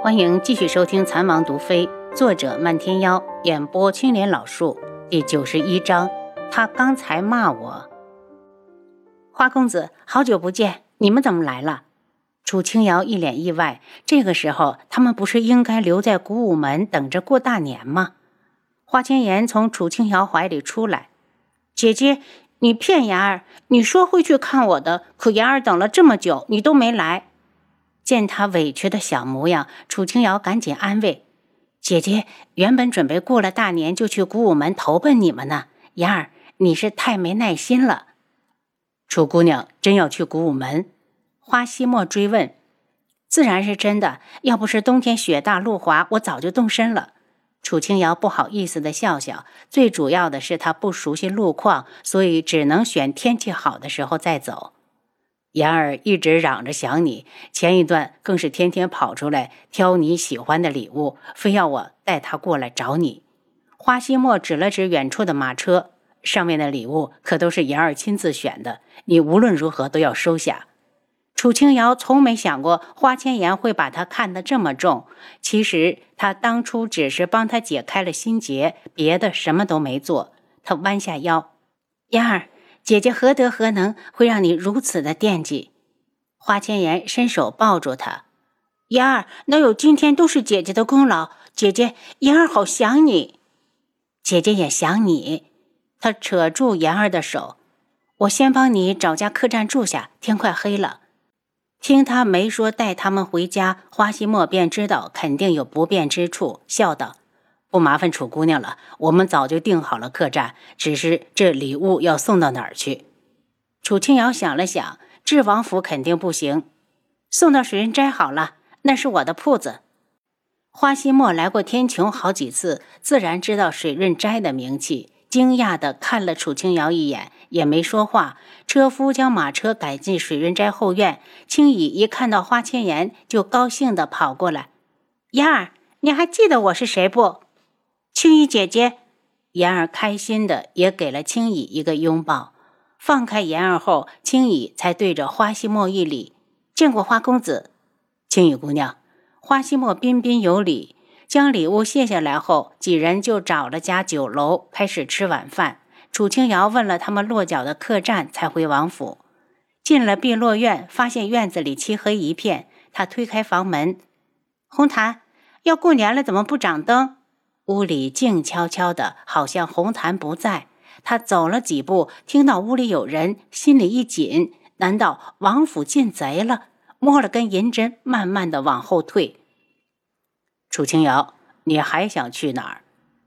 欢迎继续收听《残王毒妃》，作者漫天妖，演播青莲老树，第九十一章。他刚才骂我，花公子，好久不见，你们怎么来了？楚清瑶一脸意外。这个时候，他们不是应该留在古武门等着过大年吗？花千颜从楚清瑶怀里出来，姐姐，你骗妍儿，你说会去看我的，可妍儿等了这么久，你都没来。见他委屈的小模样，楚清瑶赶紧安慰：“姐姐原本准备过了大年就去古武门投奔你们呢，妍儿，你是太没耐心了。”楚姑娘真要去古武门？花希墨追问：“自然是真的，要不是冬天雪大路滑，我早就动身了。”楚清瑶不好意思的笑笑，最主要的是她不熟悉路况，所以只能选天气好的时候再走。妍儿一直嚷着想你，前一段更是天天跑出来挑你喜欢的礼物，非要我带他过来找你。花希墨指了指远处的马车，上面的礼物可都是妍儿亲自选的，你无论如何都要收下。楚清瑶从没想过花千颜会把他看得这么重，其实他当初只是帮他解开了心结，别的什么都没做。他弯下腰，妍儿。姐姐何德何能，会让你如此的惦记？花千颜伸手抱住她，妍儿，能有今天都是姐姐的功劳。姐姐，妍儿好想你，姐姐也想你。他扯住妍儿的手，我先帮你找家客栈住下，天快黑了。听他没说带他们回家，花希墨便知道肯定有不便之处，笑道。不麻烦楚姑娘了，我们早就订好了客栈，只是这礼物要送到哪儿去？楚清瑶想了想，智王府肯定不行，送到水云斋好了，那是我的铺子。花希墨来过天穹好几次，自然知道水润斋的名气，惊讶地看了楚清瑶一眼，也没说话。车夫将马车改进水润斋后院，青羽一看到花千颜，就高兴地跑过来：“妍儿，你还记得我是谁不？”青衣姐姐，妍儿开心的也给了青羽一个拥抱。放开妍儿后，青羽才对着花希墨一礼：“见过花公子。”青羽姑娘，花希墨彬彬有礼，将礼物卸下来后，几人就找了家酒楼开始吃晚饭。楚清瑶问了他们落脚的客栈，才回王府。进了碧落院，发现院子里漆黑一片。他推开房门：“红檀，要过年了，怎么不掌灯？”屋里静悄悄的，好像红檀不在。他走了几步，听到屋里有人，心里一紧。难道王府进贼了？摸了根银针，慢慢的往后退。楚清瑶，你还想去哪儿？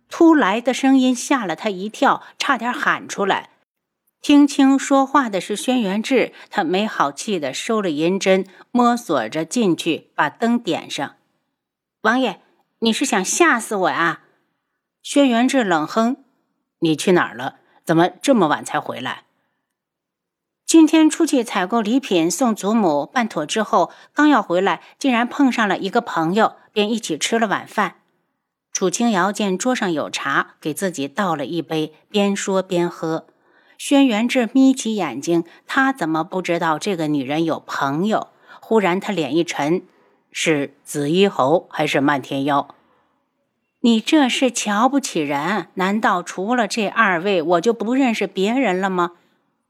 突来的声音吓了他一跳，差点喊出来。听清说话的是轩辕志，他没好气的收了银针，摸索着进去，把灯点上。王爷，你是想吓死我啊？轩辕志冷哼：“你去哪儿了？怎么这么晚才回来？今天出去采购礼品送祖母，办妥之后，刚要回来，竟然碰上了一个朋友，便一起吃了晚饭。”楚清瑶见桌上有茶，给自己倒了一杯，边说边喝。轩辕志眯起眼睛，他怎么不知道这个女人有朋友？忽然，他脸一沉：“是紫衣侯还是漫天妖？”你这是瞧不起人？难道除了这二位，我就不认识别人了吗？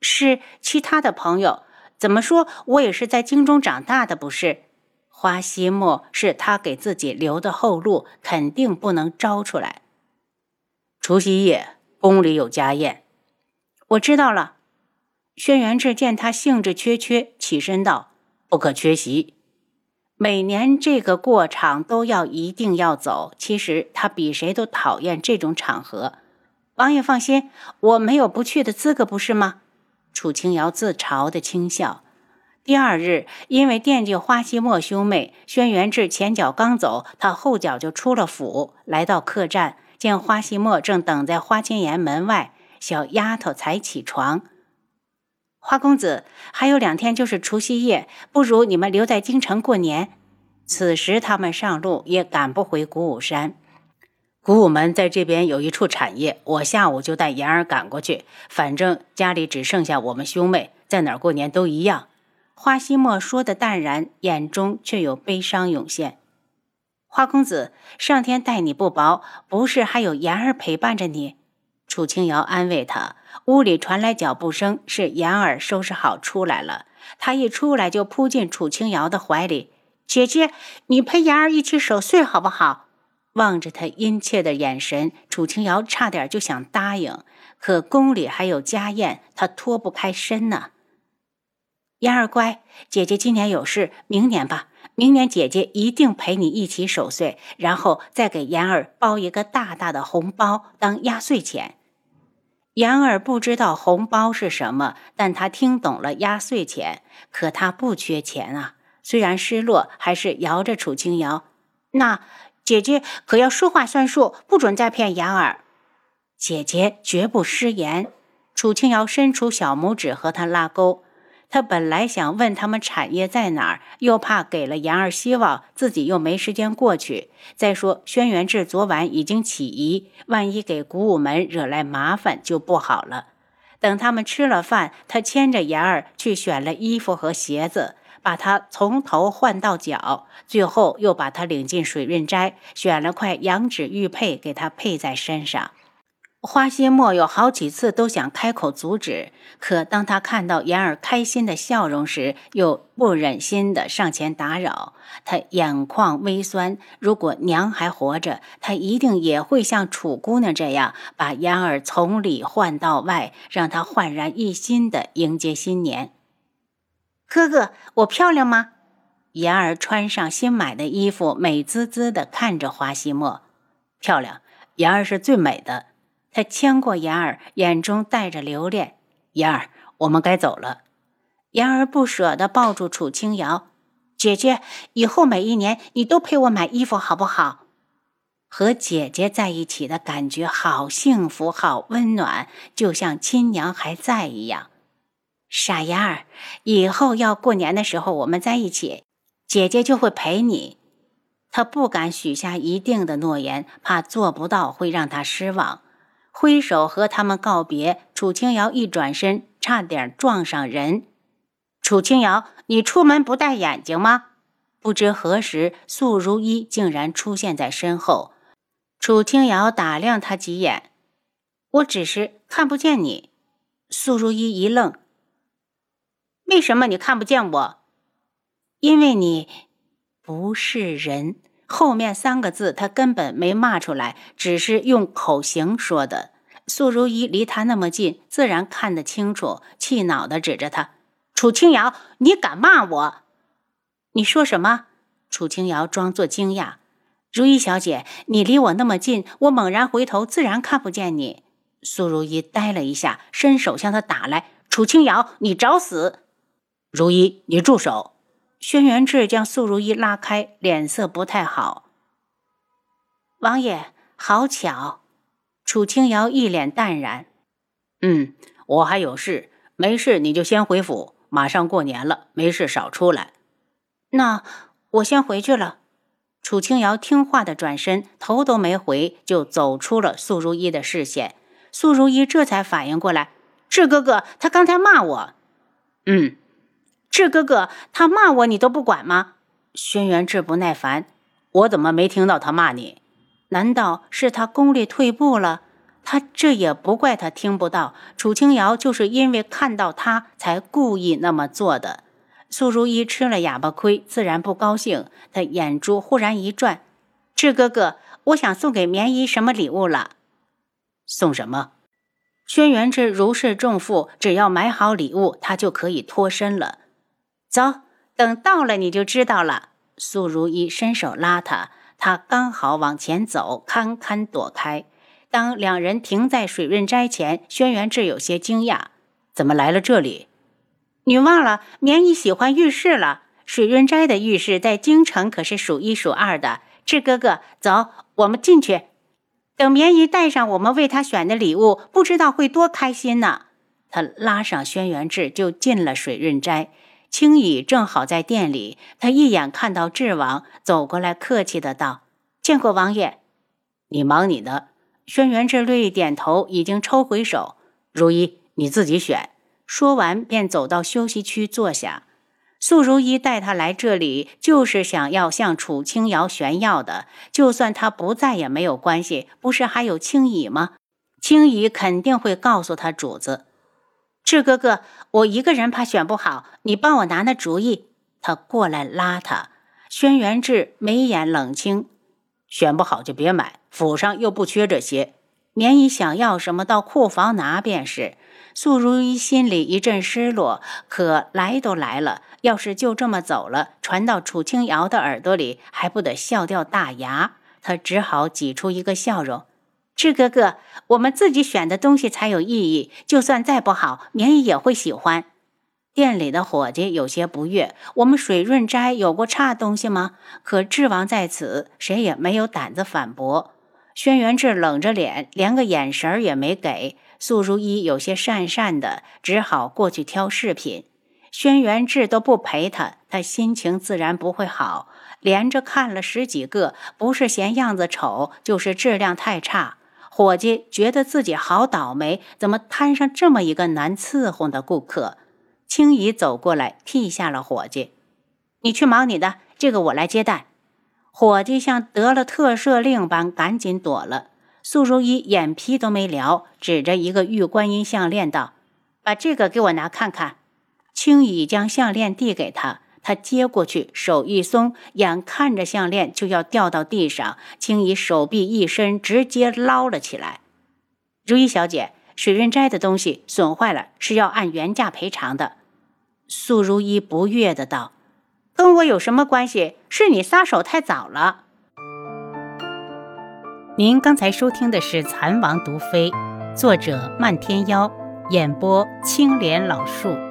是其他的朋友？怎么说我也是在京中长大的，不是？花希墨是他给自己留的后路，肯定不能招出来。除夕夜宫里有家宴，我知道了。轩辕志见他兴致缺缺，起身道：“不可缺席。”每年这个过场都要一定要走。其实他比谁都讨厌这种场合。王爷放心，我没有不去的资格，不是吗？楚清瑶自嘲的轻笑。第二日，因为惦记花希墨兄妹，轩辕志前脚刚走，他后脚就出了府，来到客栈，见花希墨正等在花千颜门外。小丫头才起床。花公子，还有两天就是除夕夜，不如你们留在京城过年。此时他们上路也赶不回古武山。古武门在这边有一处产业，我下午就带妍儿赶过去。反正家里只剩下我们兄妹，在哪儿过年都一样。花希墨说的淡然，眼中却有悲伤涌现。花公子，上天待你不薄，不是还有言儿陪伴着你？楚清瑶安慰他。屋里传来脚步声，是言儿收拾好出来了。他一出来就扑进楚清瑶的怀里：“姐姐，你陪言儿一起守岁好不好？”望着他殷切的眼神，楚清瑶差点就想答应，可宫里还有家宴，她脱不开身呢。言儿乖，姐姐今年有事，明年吧。明年姐姐一定陪你一起守岁，然后再给言儿包一个大大的红包当压岁钱。言儿不知道红包是什么，但他听懂了压岁钱。可他不缺钱啊，虽然失落，还是摇着楚清瑶。那姐姐可要说话算数，不准再骗言儿。姐姐绝不失言。楚清瑶伸出小拇指和他拉钩。他本来想问他们产业在哪儿，又怕给了言儿希望，自己又没时间过去。再说轩辕志昨晚已经起疑，万一给古武门惹来麻烦就不好了。等他们吃了饭，他牵着言儿去选了衣服和鞋子，把他从头换到脚，最后又把他领进水润斋，选了块羊脂玉佩给他佩在身上。花希墨有好几次都想开口阻止，可当他看到妍儿开心的笑容时，又不忍心的上前打扰。他眼眶微酸，如果娘还活着，他一定也会像楚姑娘这样，把妍儿从里换到外，让她焕然一新的迎接新年。哥哥，我漂亮吗？妍儿穿上新买的衣服，美滋滋的看着花希墨，漂亮。妍儿是最美的。他牵过言儿，眼中带着留恋。言儿，我们该走了。言儿不舍得抱住楚清瑶，姐姐，以后每一年你都陪我买衣服，好不好？和姐姐在一起的感觉好幸福，好温暖，就像亲娘还在一样。傻言儿，以后要过年的时候我们在一起，姐姐就会陪你。他不敢许下一定的诺言，怕做不到会让他失望。挥手和他们告别，楚清瑶一转身，差点撞上人。楚清瑶，你出门不戴眼睛吗？不知何时，素如一竟然出现在身后。楚清瑶打量他几眼，我只是看不见你。素如一一愣，为什么你看不见我？因为你不是人。后面三个字他根本没骂出来，只是用口型说的。素如意离他那么近，自然看得清楚，气恼地指着他：“楚清瑶，你敢骂我？你说什么？”楚清瑶装作惊讶：“如意小姐，你离我那么近，我猛然回头，自然看不见你。”素如意呆了一下，伸手向他打来：“楚清瑶，你找死！”如意，你住手！轩辕志将素如意拉开，脸色不太好。王爷，好巧！楚清瑶一脸淡然。嗯，我还有事，没事你就先回府，马上过年了，没事少出来。那我先回去了。楚清瑶听话的转身，头都没回就走出了素如意的视线。素如意这才反应过来，志哥哥，他刚才骂我。嗯。志哥哥，他骂我你都不管吗？轩辕志不耐烦，我怎么没听到他骂你？难道是他功力退步了？他这也不怪他听不到。楚清瑶就是因为看到他才故意那么做的。苏如意吃了哑巴亏，自然不高兴。他眼珠忽然一转，志哥哥，我想送给棉衣什么礼物了？送什么？轩辕志如释重负，只要买好礼物，他就可以脱身了。走，等到了你就知道了。苏如意伸手拉他，他刚好往前走，堪堪躲开。当两人停在水润斋前，轩辕志有些惊讶：怎么来了这里？你忘了棉衣喜欢浴室了？水润斋的浴室在京城可是数一数二的。志哥哥，走，我们进去。等棉衣带上我们为他选的礼物，不知道会多开心呢。他拉上轩辕志，就进了水润斋。青羽正好在店里，他一眼看到智王走过来，客气的道：“见过王爷。”“你忙你的。”轩辕志略一点头，已经抽回手。“如一，你自己选。”说完便走到休息区坐下。素如一带他来这里，就是想要向楚清瑶炫耀的。就算他不在也没有关系，不是还有青姨吗？青姨肯定会告诉他主子。志哥哥，我一个人怕选不好，你帮我拿拿主意。他过来拉他。轩辕志眉眼冷清，选不好就别买，府上又不缺这些。免姨想要什么，到库房拿便是。素如意心里一阵失落，可来都来了，要是就这么走了，传到楚清瑶的耳朵里，还不得笑掉大牙？他只好挤出一个笑容：“志哥哥，我们自己选的东西才有意义，就算再不好，棉姨也会喜欢。”店里的伙计有些不悦：“我们水润斋有过差东西吗？”可智王在此，谁也没有胆子反驳。轩辕志冷着脸，连个眼神儿也没给。素如一有些讪讪的，只好过去挑饰品。轩辕志都不陪他，他心情自然不会好。连着看了十几个，不是嫌样子丑，就是质量太差。伙计觉得自己好倒霉，怎么摊上这么一个难伺候的顾客？青姨走过来，替下了伙计：“你去忙你的，这个我来接待。”伙计像得了特赦令般，赶紧躲了。素如意眼皮都没撩，指着一个玉观音项链道：“把这个给我拿看看。”青姨将项链递给他，他接过去，手一松，眼看着项链就要掉到地上，青羽手臂一伸，直接捞了起来。如意小姐，水润斋的东西损坏了，是要按原价赔偿的。素如意不悦的道：“跟我有什么关系？是你撒手太早了。”您刚才收听的是《蚕王毒妃》，作者漫天妖，演播青莲老树。